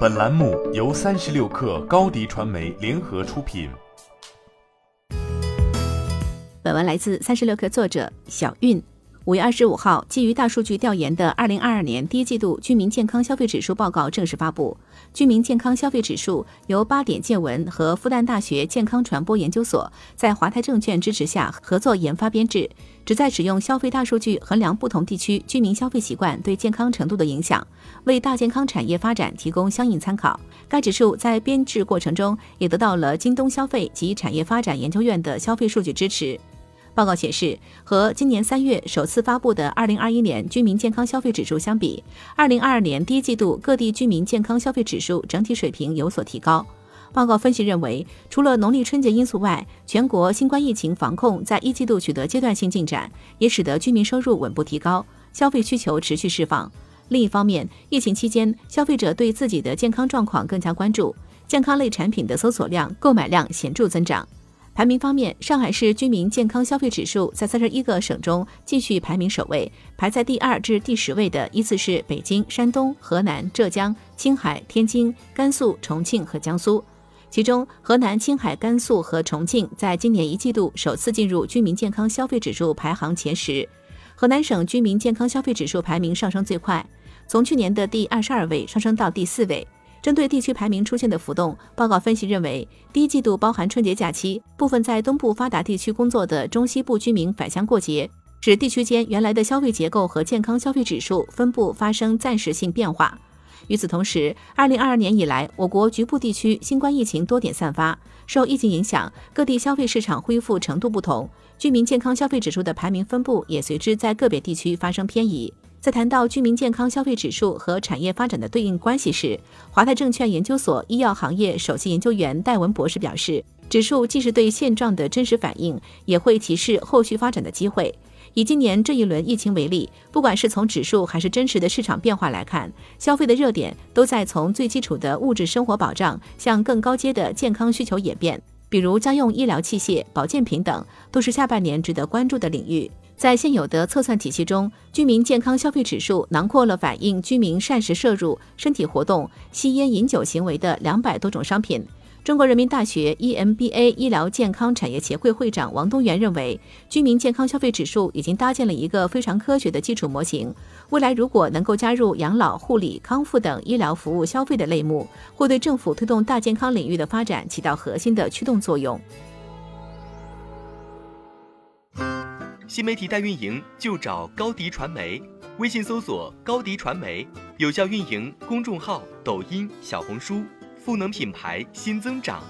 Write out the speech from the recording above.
本栏目由三十六氪高低传媒联合出品。本文来自三十六氪作者小韵。五月二十五号，基于大数据调研的二零二二年第一季度居民健康消费指数报告正式发布。居民健康消费指数由八点见闻和复旦大学健康传播研究所在华泰证券支持下合作研发编制，旨在使用消费大数据衡量不同地区居民消费习惯对健康程度的影响，为大健康产业发展提供相应参考。该指数在编制过程中也得到了京东消费及产业发展研究院的消费数据支持。报告显示，和今年三月首次发布的二零二一年居民健康消费指数相比，二零二二年第一季度各地居民健康消费指数整体水平有所提高。报告分析认为，除了农历春节因素外，全国新冠疫情防控在一季度取得阶段性进展，也使得居民收入稳步提高，消费需求持续释放。另一方面，疫情期间，消费者对自己的健康状况更加关注，健康类产品的搜索量、购买量显著增长。排名方面，上海市居民健康消费指数在三十一个省中继续排名首位，排在第二至第十位的依次是北京、山东、河南、浙江、青海、天津、甘肃、重庆和江苏。其中，河南、青海、甘肃和重庆在今年一季度首次进入居民健康消费指数排行前十。河南省居民健康消费指数排名上升最快，从去年的第二十二位上升到第四位。针对地区排名出现的浮动，报告分析认为，第一季度包含春节假期，部分在东部发达地区工作的中西部居民返乡过节，使地区间原来的消费结构和健康消费指数分布发生暂时性变化。与此同时，二零二二年以来，我国局部地区新冠疫情多点散发，受疫情影响，各地消费市场恢复程度不同，居民健康消费指数的排名分布也随之在个别地区发生偏移。在谈到居民健康消费指数和产业发展的对应关系时，华泰证券研究所医药行业首席研究员戴文博士表示，指数既是对现状的真实反映，也会提示后续发展的机会。以今年这一轮疫情为例，不管是从指数还是真实的市场变化来看，消费的热点都在从最基础的物质生活保障向更高阶的健康需求演变，比如家用医疗器械、保健品等，都是下半年值得关注的领域。在现有的测算体系中，居民健康消费指数囊括了反映居民膳食摄入、身体活动、吸烟饮酒行为的两百多种商品。中国人民大学 EMBA 医疗健康产业协会会长王东元认为，居民健康消费指数已经搭建了一个非常科学的基础模型。未来如果能够加入养老、护理、康复等医疗服务消费的类目，会对政府推动大健康领域的发展起到核心的驱动作用。新媒体代运营就找高迪传媒，微信搜索高迪传媒，有效运营公众号、抖音、小红书，赋能品牌新增长。